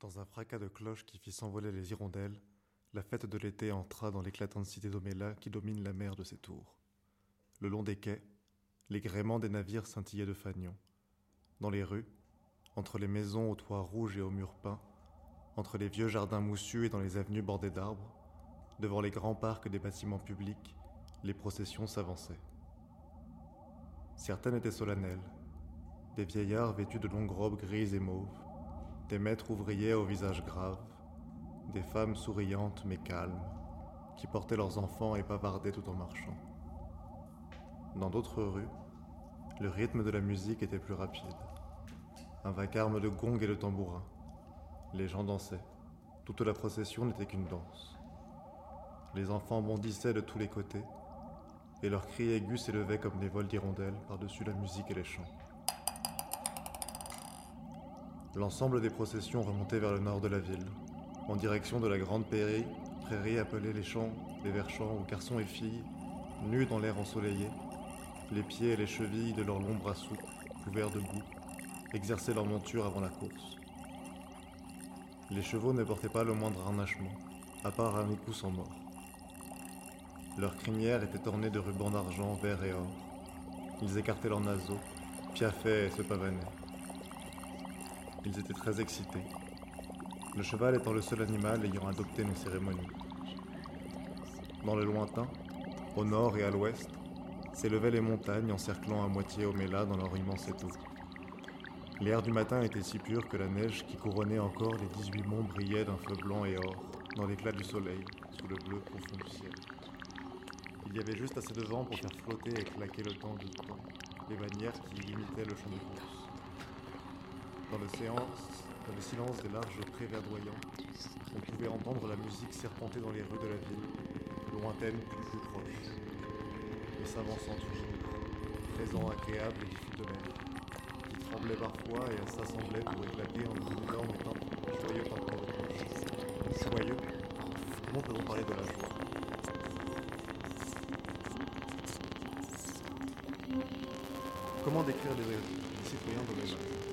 Dans un fracas de cloches qui fit s'envoler les hirondelles, la fête de l'été entra dans l'éclatante cité d'Oméla qui domine la mer de ses tours. Le long des quais, les gréements des navires scintillaient de fanions. Dans les rues, entre les maisons aux toits rouges et aux murs peints, entre les vieux jardins moussus et dans les avenues bordées d'arbres, devant les grands parcs des bâtiments publics, les processions s'avançaient. Certaines étaient solennelles, des vieillards vêtus de longues robes grises et mauves, des maîtres ouvriers au visage grave, des femmes souriantes mais calmes, qui portaient leurs enfants et bavardaient tout en marchant. Dans d'autres rues, le rythme de la musique était plus rapide. Un vacarme de gongs et de tambourins. Les gens dansaient. Toute la procession n'était qu'une danse. Les enfants bondissaient de tous les côtés, et leurs cris aigus s'élevaient comme des vols d'hirondelles par-dessus la musique et les chants. L'ensemble des processions remontait vers le nord de la ville, en direction de la grande prairie, prairie appelée les champs, les verts-champs où garçons et filles, nus dans l'air ensoleillé, les pieds et les chevilles de leurs longs bras souples, couverts de boue, exerçaient leur monture avant la course. Les chevaux ne portaient pas le moindre harnachement, à part un écou sans mort. Leurs crinières étaient ornées de rubans d'argent, vert et or. Ils écartaient leurs naseaux, piaffaient et se pavanaient. Ils étaient très excités, le cheval étant le seul animal ayant adopté nos cérémonies. Dans le lointain, au nord et à l'ouest, s'élevaient les montagnes encerclant à moitié Omela dans leur immense étau. L'air du matin était si pur que la neige qui couronnait encore les 18 monts brillait d'un feu blanc et or dans l'éclat du soleil sous le bleu profond du ciel. Il y avait juste assez de vent pour faire flotter et claquer le temps du temps les bannières qui limitaient le champ de course. Dans le, silence des larges prés verdoyants, on pouvait entendre la musique serpenter dans les rues de la ville, lointaine plus proche. Mais s'avançant toujours, présent agréable et diffus de mer, qui tremblait parfois et s'assemblait pour éclater en énorme teinte, joyeux tintement de. Joyeux Comment peut-on parler de la joie? Comment décrire les, les citoyens de l'État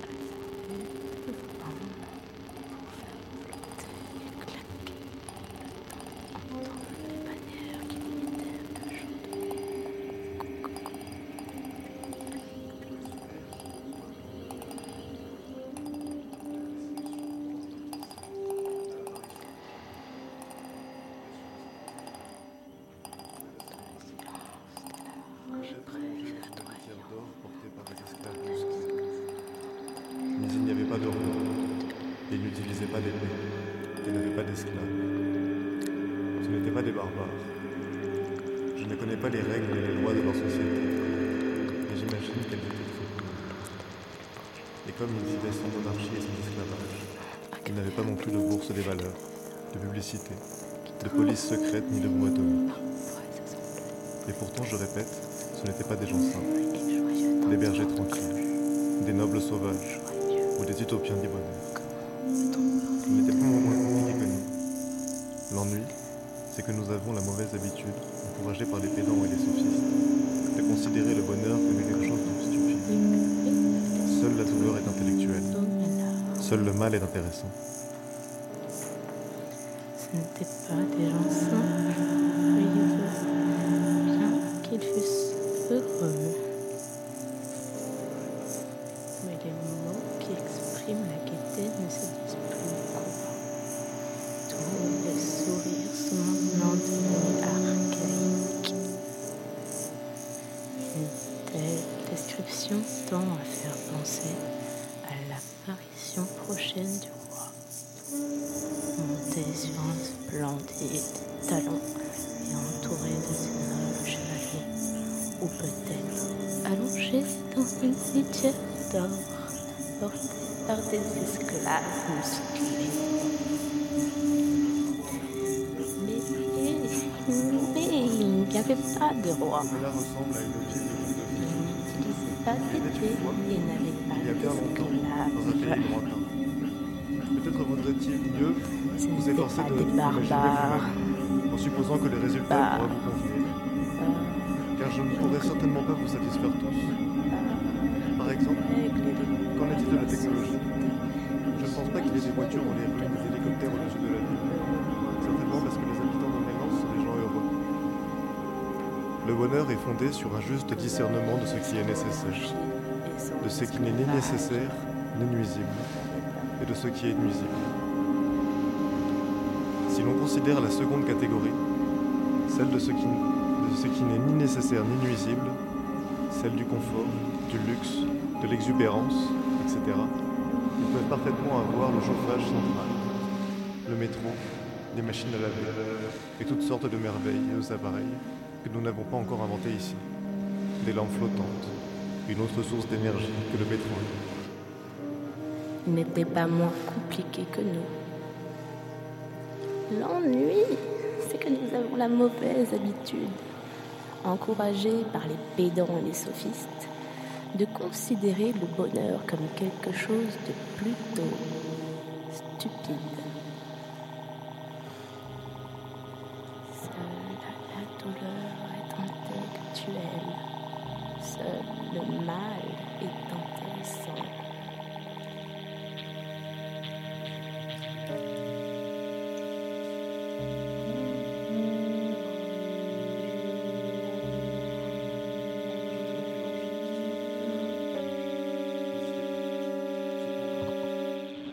d'épée. Ils n'avaient pas d'esclaves. Ce n'étaient pas des barbares. Je ne connais pas les règles et les lois de leur société, mais j'imagine qu'elles étaient très Et comme ils vivaient sans monarchie et sans esclavage, ils n'avaient pas non plus de bourse des valeurs, de publicité, de police secrète ni de boîte atomique. Et pourtant, je répète, ce n'étaient pas des gens simples, des bergers tranquilles, des nobles sauvages ou des utopiens du bonheur. C'est que nous avons la mauvaise habitude, encouragée par les pédants et les sophistes, de considérer le bonheur comme quelque chose de stupide. Seule la douleur est intellectuelle. Seul le mal est intéressant. Ce n'étaient pas des gens simples, à faire penser à l'apparition prochaine du roi monté sur un splendide talon et entouré de ses nobles chevaliers, ou peut-être allongé dans une litière d'or, porté par des esclaves musclés. Mais, il n'y avait pas de roi. Ressemble à une pas d'épée et n'avait pas Il y a bien longtemps, dans un pays lointain. Peut-être vaudrait-il mieux vous efforcer de vous-même, en supposant que les résultats Bah. pourraient vous convenir. Car je ne pourrais certainement pas vous satisfaire tous. Par exemple, qu'en est-il de la technologie? Je pense pense pas qu'il y ait des voitures dans les rues Le bonheur est fondé sur un juste discernement de ce qui est nécessaire, de ce qui n'est ni nécessaire ni nuisible, et de ce qui est nuisible. Si l'on considère la seconde catégorie, celle de ce qui, n'est ni nécessaire ni nuisible, celle du confort, du luxe, de l'exubérance, etc., ils peuvent parfaitement avoir le chauffage central, le métro, des machines à laver et toutes sortes de merveilles de appareils que nous n'avons pas encore inventés ici. Des lampes flottantes, une autre source d'énergie que le pétrole. Il n'était pas moins compliqué que nous. L'ennui, c'est que nous avons la mauvaise habitude, encouragés par les pédants et les sophistes, de considérer le bonheur comme quelque chose de plutôt stupide. Seule la douleur seul le mal est intéressant.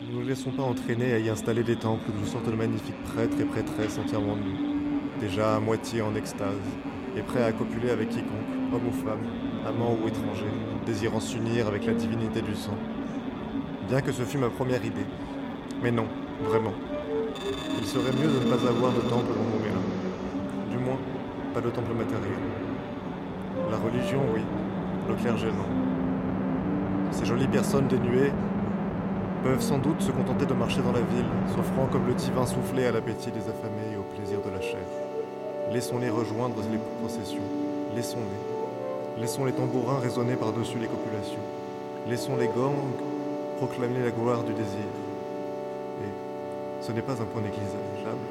Ne nous laissons pas entraîner à y installer des temples d'où sortent de magnifiques prêtres et prêtresses entièrement nus, déjà à moitié en extase, et prêts à copuler avec quiconque, homme ou femme, amant ou étranger, désirant s'unir avec la divinité du sang. Bien que ce fût ma première idée. Mais non, vraiment. Il serait mieux de ne pas avoir de temple dans mon. Du moins, pas de temple matériel. La religion, oui. Le clergé, non. Ces jolies personnes dénuées peuvent sans doute se contenter de marcher dans la ville, s'offrant comme le divin soufflé à l'appétit des affamés et au plaisir de la chair. Laissons-les rejoindre les processions. Laissons-les. Laissons les tambourins résonner par-dessus les copulations. Laissons les gangs proclamer la gloire du désir. Et ce n'est pas un point négligeable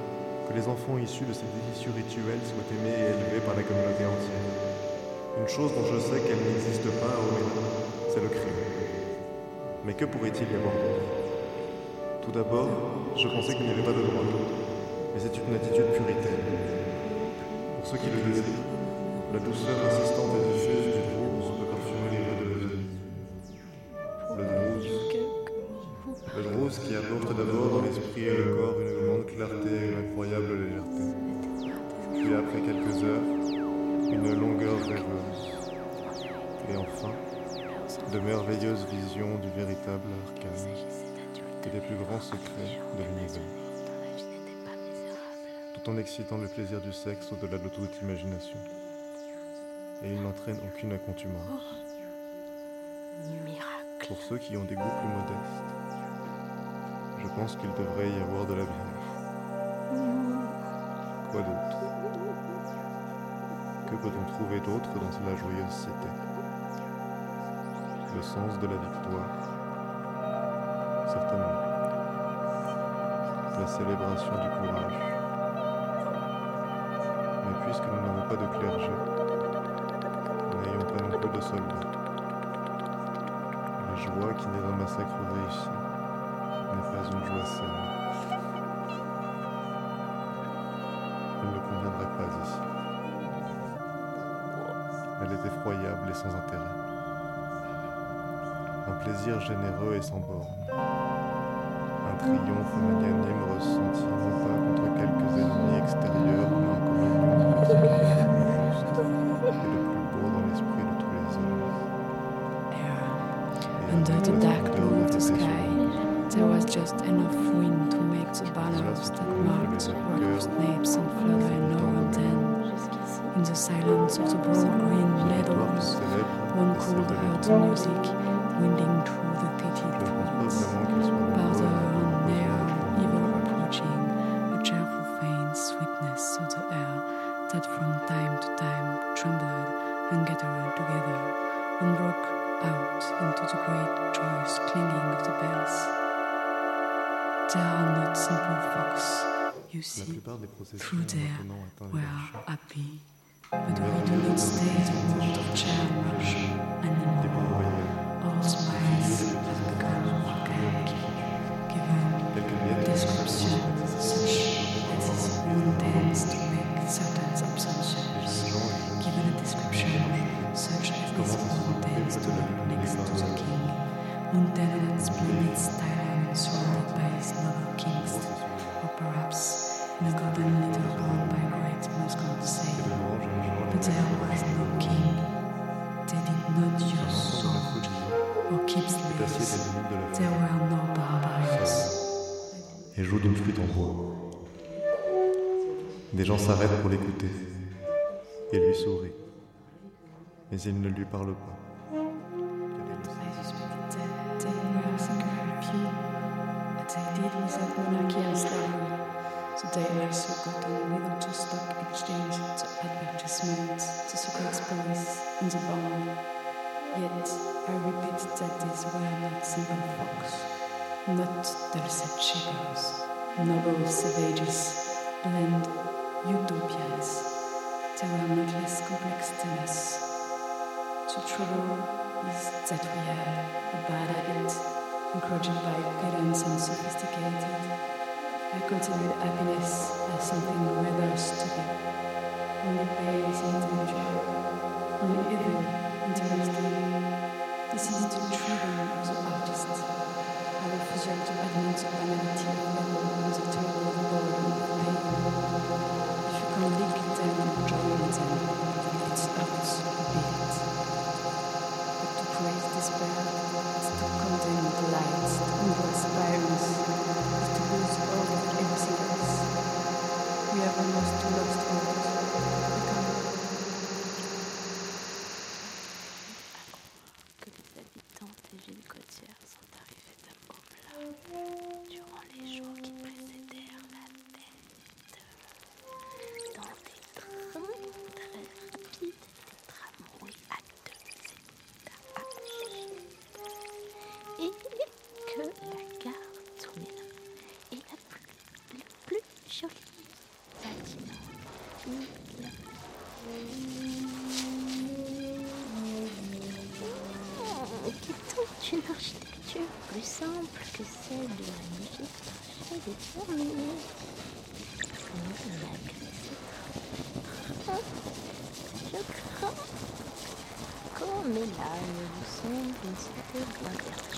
que les enfants issus de ces délicieux rituels soient aimés et élevés par la communauté entière. Une chose dont je sais qu'elle n'existe pas au Mélan, c'est le crime. Mais que pourrait-il y avoir Tout d'abord, je pensais qu'il n'y avait pas de droit, mais c'est une attitude puritaine. Pour ceux qui le désirent, la douceur insistante et diffuse du tout en excitant le plaisir du sexe au-delà de toute imagination. Et il n'entraîne aucune accoutumance. Miracle. Pour ceux qui ont des goûts plus modestes, je pense qu'il devrait y avoir de la bière. Quoi d'autre? Que peut-on trouver d'autre dans la joyeuse cité? Le sens de la victoire? Certainement. La célébration du courage. Puisque nous n'avons pas de clergé, n'ayons pas non plus de soldats. La joie qui naît d'un massacre réussi n'est pas une joie saine. Elle ne conviendrait pas ici. Elle est effroyable et sans intérêt. Un plaisir généreux et sans borne. Un triomphe magnanime ressenti non pas contre quelques gens s'arrêtent pour l'écouter et lui sourient. Mais ils ne lui parlent pas. Not dulcet shepherds, noble savages, blend utopias. They were not less complex than us. The trouble is that we are a bad habit, encouraged by parents and sophisticated. I consider happiness as something rather stupid. Only pain is intelligent, only evil interesting. This is the freedom of the artist, If you. can link them join them, it hurts simple que celle de la musique trachée des terminés. Mais malgré ces trains, je crains comme là ne vous semble une cité bien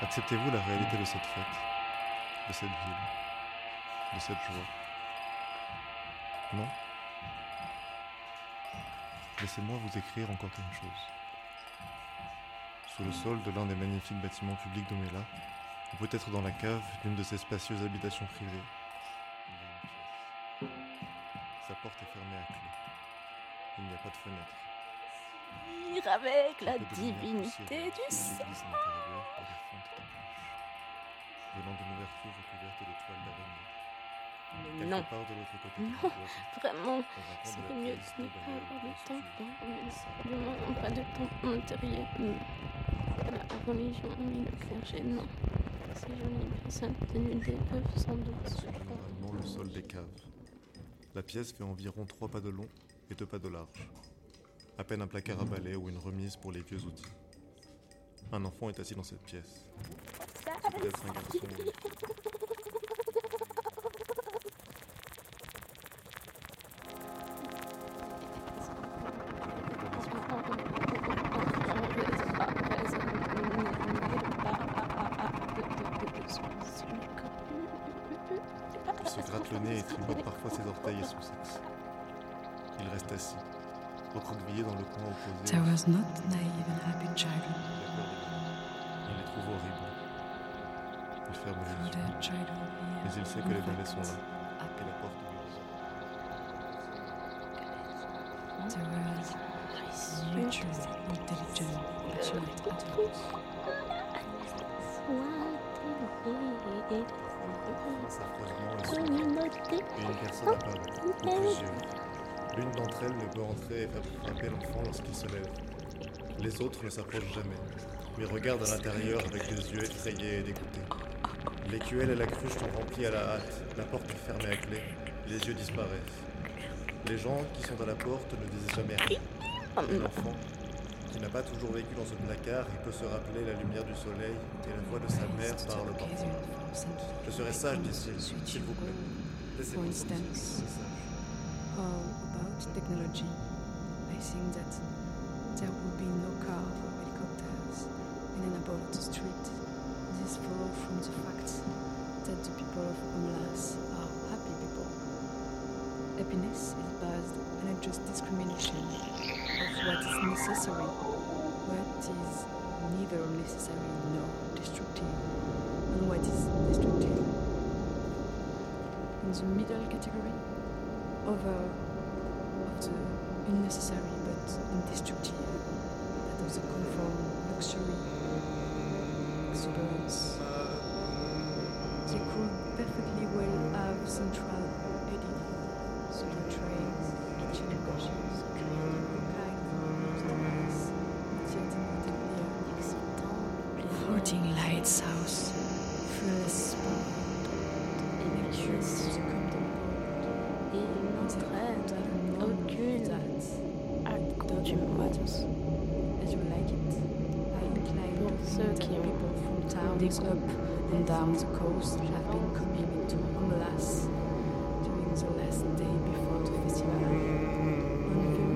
Acceptez-vous la réalité de cette fête, de cette ville, de cette joie? Non? Laissez-moi vous écrire encore quelque chose. Sous le sol de l'un des magnifiques bâtiments publics d'Omela, ou peut-être dans la cave d'une de ces spacieuses habitations privées, il y a une pièce. Sa porte est fermée à clé. Il n'y a pas de fenêtre. Avec la divinité du blanches, venant d'une ouverture recouverte de toiles d'araignée. Non, part de l'autre côté Non. du vraiment, c'est mieux de ne pas avoir de temps. obscures. Simplement, pas de temps intérieur. La religion et le clergé, non. Ces jolies personnes tenues des peuvent sans doute se le sol des caves. La pièce fait environ trois pas de long et deux pas de large. À peine un placard à balai ou une remise pour les vieux outils. Un enfant est assis dans cette pièce. Un garçon. Il se gratte le nez et tripote parfois ses orteils et son sexe. Il reste assis, recroquevillé dans le coin opposé. There was not naive and happy childhood. Il les trouve horribles. Il ferme les yeux, mais il sait que les balais sont là, et la porte lui There was mature, intelligent, passionate adults. S'ouvre, et une personne apparaît, ou plusieurs. L'une d'entre elles ne peut entrer et faire frapper l'enfant lorsqu'il se lève. Les autres ne s'approchent jamais, mais regardent à l'intérieur avec des yeux effrayés et dégoûtés. L'écuelle et la cruche sont remplies à la hâte, la porte est fermée à clé, les yeux disparaissent. Les gens qui sont à la porte ne disent jamais rien. Et l'enfant, qui n'a pas toujours vécu dans ce placard, il peut se rappeler la lumière du soleil et la voix de sa mère parle parfois. Je serai sage, dit-il, s'il vous plaît. Laissez-moi For about technology? I think that there will be no car or helicopters in and about the street. This follows from the fact that the people of Amlas are happy people. Happiness is based on a just discrimination of what is necessary, what is neither necessary nor destructive, and what is destructive. In the middle category, over not uh, unnecessary but destructive. that also come from luxury, experience. They could perfectly well have central editing, solo trains, kitchen engines, creative kind of stars, floating lights house, fearless spark, et mercure se comme des et une entraîne. Up and down the coast have been coming into Homelas during the last day before the festival. Mm-hmm.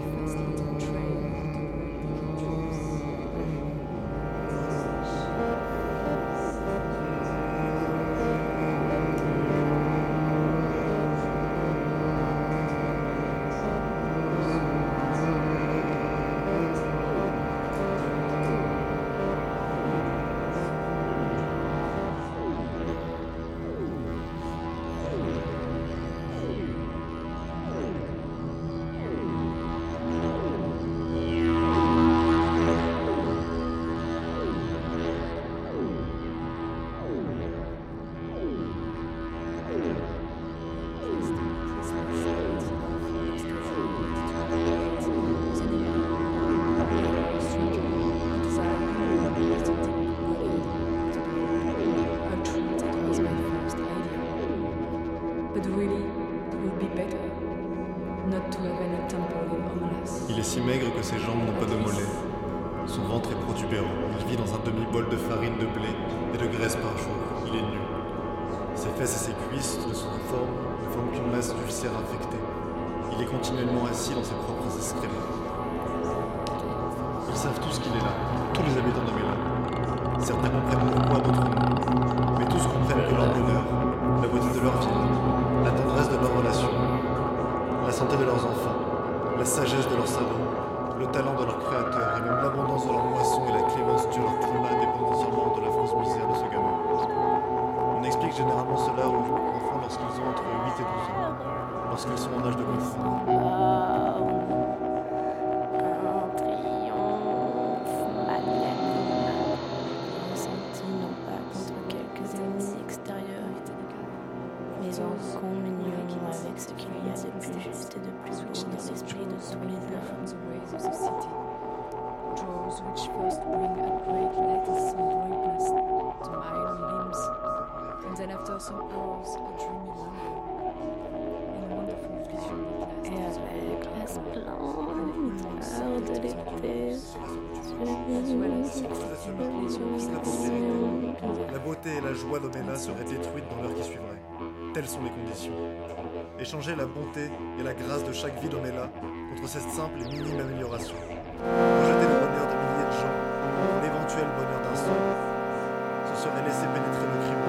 Et la joie d'Omena seraient détruites dans l'heure qui suivrait. Telles sont les conditions. Échanger la bonté et la grâce de chaque vie d'Omela contre cette simple et minime amélioration. Rejeter le bonheur de milliers de gens pour l'éventuel bonheur d'un seul, ce serait laisser pénétrer le crime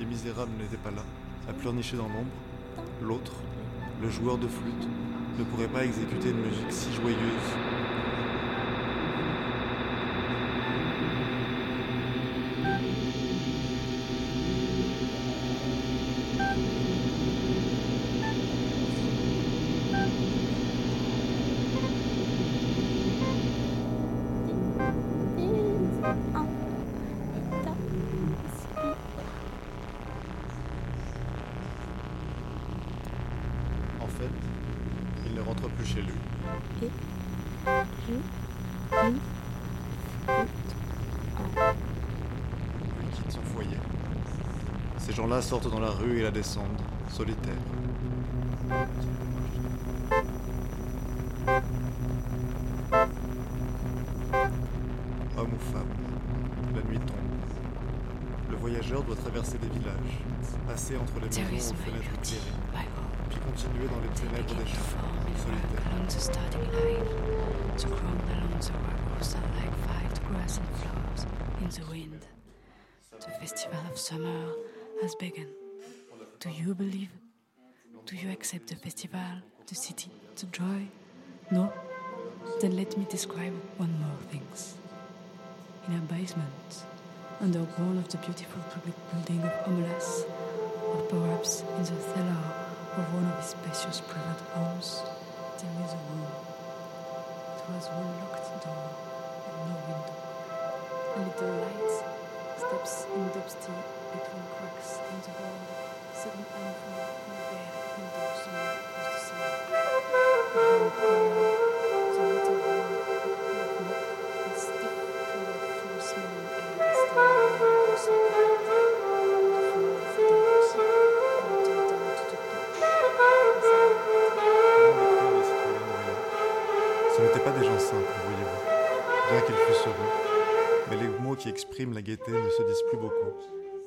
est misérable n'était pas là, à pleurnicher dans l'ombre, l'autre, le joueur de flûte, ne pourrait pas exécuter une musique si joyeuse. Sortent dans la rue et la descendent, solitaires. Homme ou femme, la nuit tombe. Le voyageur doit traverser des villages, passer entre les maisons is aux fenêtres éclairées, puis continuer dans les ténèbres des champs, solitaires. The festival of summer has begun. Do you believe? Do you accept the festival, the city, the joy? No? Then let me describe one more things. In a basement, under one of the beautiful public building of Omelas, or perhaps in the cellar of one of his spacious private homes, there is a room. It was one locked door and no window. A little light steps in dusty qui expriment la gaieté ne se disent plus beaucoup,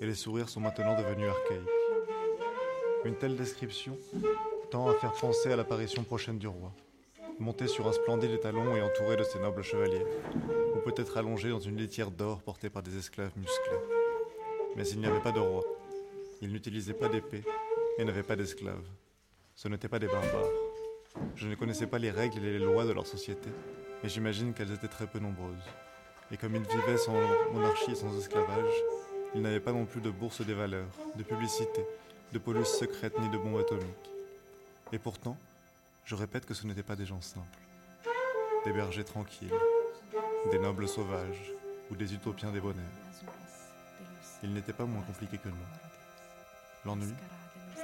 et les sourires sont maintenant devenus archaïques. Une telle description tend à faire penser à l'apparition prochaine du roi, monté sur un splendide étalon et entouré de ses nobles chevaliers, ou peut-être allongé dans une litière d'or portée par des esclaves musclés. Mais il n'y avait pas de roi. Il n'utilisait pas d'épée et n'avait pas d'esclaves. Ce n'étaient pas des barbares. Je ne connaissais pas les règles et les lois de leur société, mais j'imagine qu'elles étaient très peu nombreuses. Et comme ils vivaient sans monarchie et sans esclavage, ils n'avaient pas non plus de bourse des valeurs, de publicité, de police secrète ni de bombes atomiques. Et pourtant, je répète que ce n'étaient pas des gens simples. Des bergers tranquilles, des nobles sauvages ou des utopiens débonnaires. Ils n'étaient pas moins compliqués que nous. L'ennui,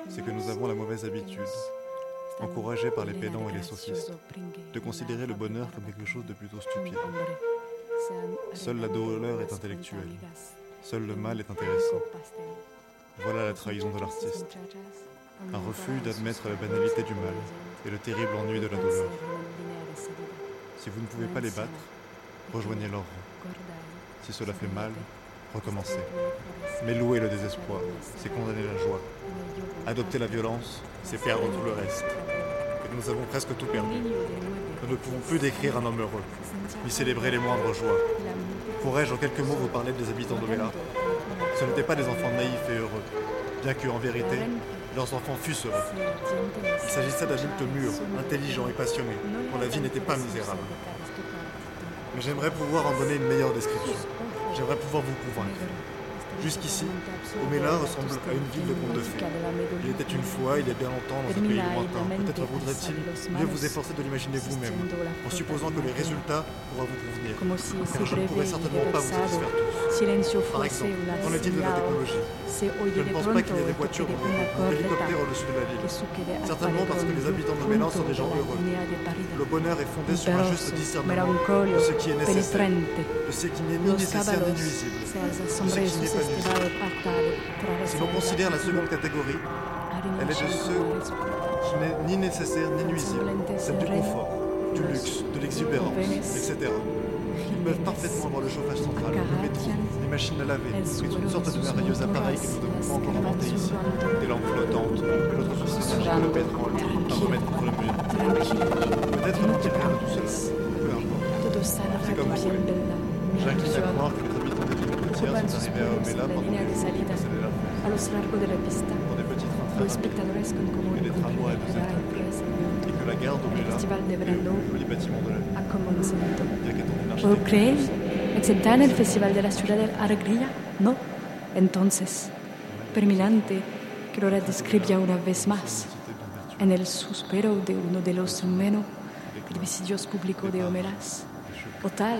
c'est que nous avons la mauvaise habitude, encouragés par les pédants et les sophistes, de considérer le bonheur comme quelque chose de plutôt stupide. Seule la douleur est intellectuelle, seul le mal est intéressant. Voilà la trahison de l'artiste. Un refus d'admettre la banalité du mal et le terrible ennui de la douleur. Si vous ne pouvez pas les battre, rejoignez leur rang. Si cela fait mal, recommencez. Mais louer le désespoir, c'est condamner la joie. Adopter la violence, c'est perdre tout le reste. Et nous avons presque tout perdu. Nous ne pouvons plus décrire un homme heureux, ni célébrer les moindres joies. Pourrais-je en quelques mots vous parler des habitants d'Omela Ce n'étaient pas des enfants naïfs et heureux, bien que, en vérité, leurs enfants fussent heureux. Il s'agissait d'adultes mûrs, intelligents et passionnés, dont la vie n'était pas misérable. Mais j'aimerais pouvoir en donner une meilleure description. J'aimerais pouvoir vous convaincre. Jusqu'ici, Omela ressemble à une ville de contes de fées. Il était une fois, il y a bien longtemps, dans un pays lointain. Peut-être voudrait-il mieux vous efforcer de l'imaginer vous-même, en supposant que les résultats pourront vous convenir. Car je ne pourrais certainement pas vous satisfaire tous. Par exemple, qu'en est-il de la technologie Je ne pense pas qu'il y ait des voitures ou des hélicoptères au-dessus de la ville. Certainement parce que les habitants d'Omela sont des gens heureux. Le bonheur est fondé sur un juste discernement de ce qui est nécessaire, de ce qui n'est ni nécessaire ni nuisible, si l'on considère la seconde catégorie, elle est de ceux qui n'est ni nécessaire ni nuisible, celle du confort, du luxe, de l'exubérance, etc. Ils peuvent parfaitement avoir le chauffage central, le métro, les machines à laver, et toutes sortes de merveilleux appareils que nous devons encore inventer ici. Des lampes flottantes, notre société le pétrole, à remettre contre le mur. Peut-être rien de tout cela. Peu importe. C'est comme vous voulez. J'incline à croire à Omela pendant que vous possédez la a lo largo della pista. Pour des petits trains Los espectadores con común et des tramways à deux comprenderá étages. impresa Et que la gare d'Omela Festival de est le verano plus joli bâtiment de la ville. a commencement. Bien qu'étant une ¿Puedo architecture creer? ¿Exentar el Festival de la Ciudad de Alegría? No. Entonces, permanente que lo describía una vez más en el suspiro de uno de los menos servicios públicos de Homeras, o tal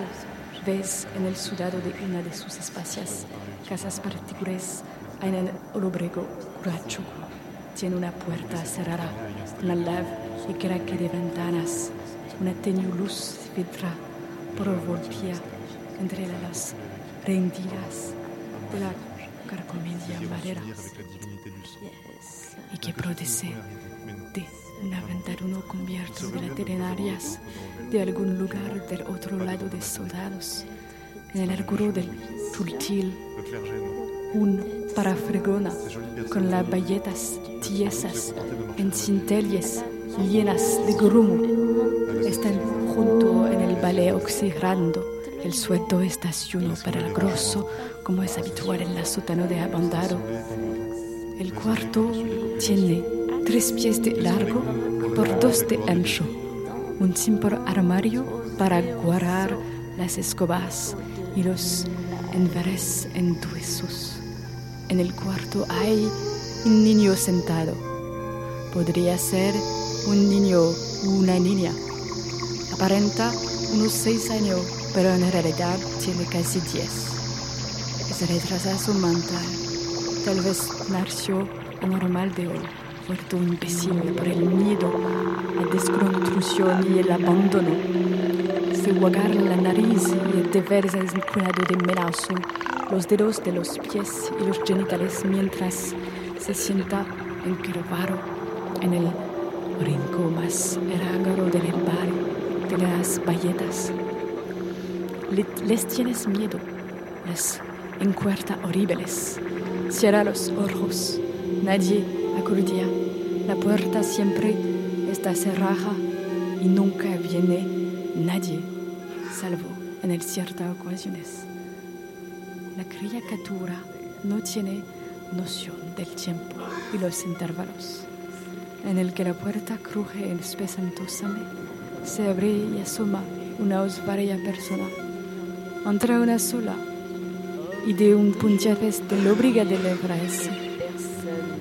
vez en el sudado de una de sus espacias casas particulares en el Olobrego Racho. Tiene una puerta cerrada, una lave y craque de ventanas, una tenue luz filtra por volvía entre las rendidas de la carcomedia madera. Y que produce de un aventaruno cubierto de veterinarias de algún lugar del otro lado de soldados. En el arguro del tultil, un parafregona con las bayetas tiesas en centellas llenas de grumo. Están junto en el ballet oxidando el sueldo estaciono para el grosso, como es habitual en la sótano de abandado. El cuarto tiene tres pies de largo por dos de ancho, un simple armario para guardar las escobas y los envares enduesos. En el cuarto hay un niño sentado. Podría ser un niño o una niña. Aparenta unos seis años, pero en realidad tiene casi diez. Es retraso mental. Tal vez nació anormal de hoy, vuelto imbécil por el miedo, la desconstrucción y el abandono. Se guagar la nariz y el deberse enculado de melazo, los dedos de los pies y los genitales mientras se sienta encorvado en el rincón más eragaro del herbario de las. Le- les tienes miedo, les encuerta horribles. Cierra los ojos, nadie acudia. La puerta siempre está cerrada y nunca viene nadie, salvo en el ciertas ocasiones. La criatura no tiene noción del tiempo y los intervalos. En el que la puerta cruje espesantosamente, se abre y asoma una osvaria persona. Entra una sola y de un te lo obliga de levantarse.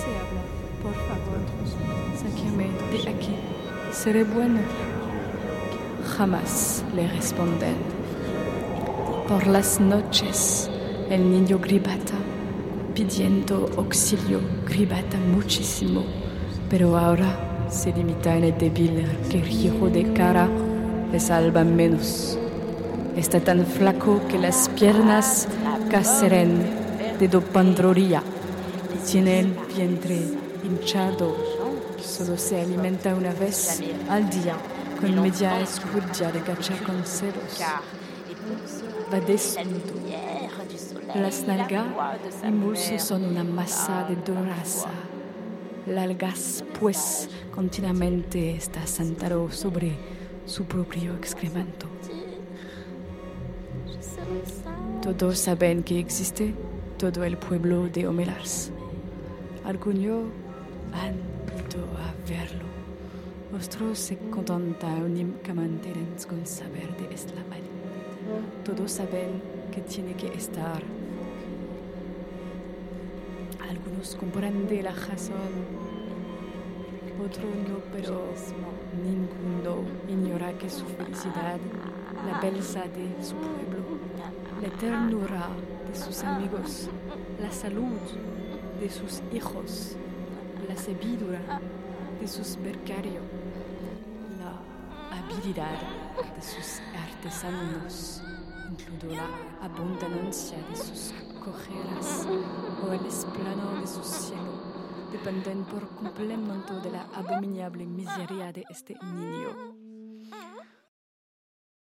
se habla. Por favor, sáqueme de aquí. Seré bueno. Jamás le responden. Por las noches, el niño gribata, pidiendo auxilio, gribata muchísimo, pero ahora se limita en el débil que de cara le salva menos. Está tan flaco que las piernas caceren de dopandroría tiene el vientre hinchado. Solo se alimenta una vez al día con media escudilla de gacha con ceros. Va desnudo. Las nalgas y muslos son una masa de dorasa. Largas, pues, continuamente está sentado sobre su propio excremento. Todos saben que existe todo el pueblo de Omelars. Han ido a verlo. Otros se contentan únicamente con saber de esta maldad. Todos saben que tiene que estar. Algunos comprenden la razón, otros no, pero ninguno ignora que su felicidad, la belleza de su pueblo, la ternura de sus amigos, la salud de sus hijos, la sabiduría de sus becarios, la habilidad de sus artesanos, incluso la abundancia de sus cojeras o el esplendor de su cielo, dependen por completo de la abominable miseria de este niño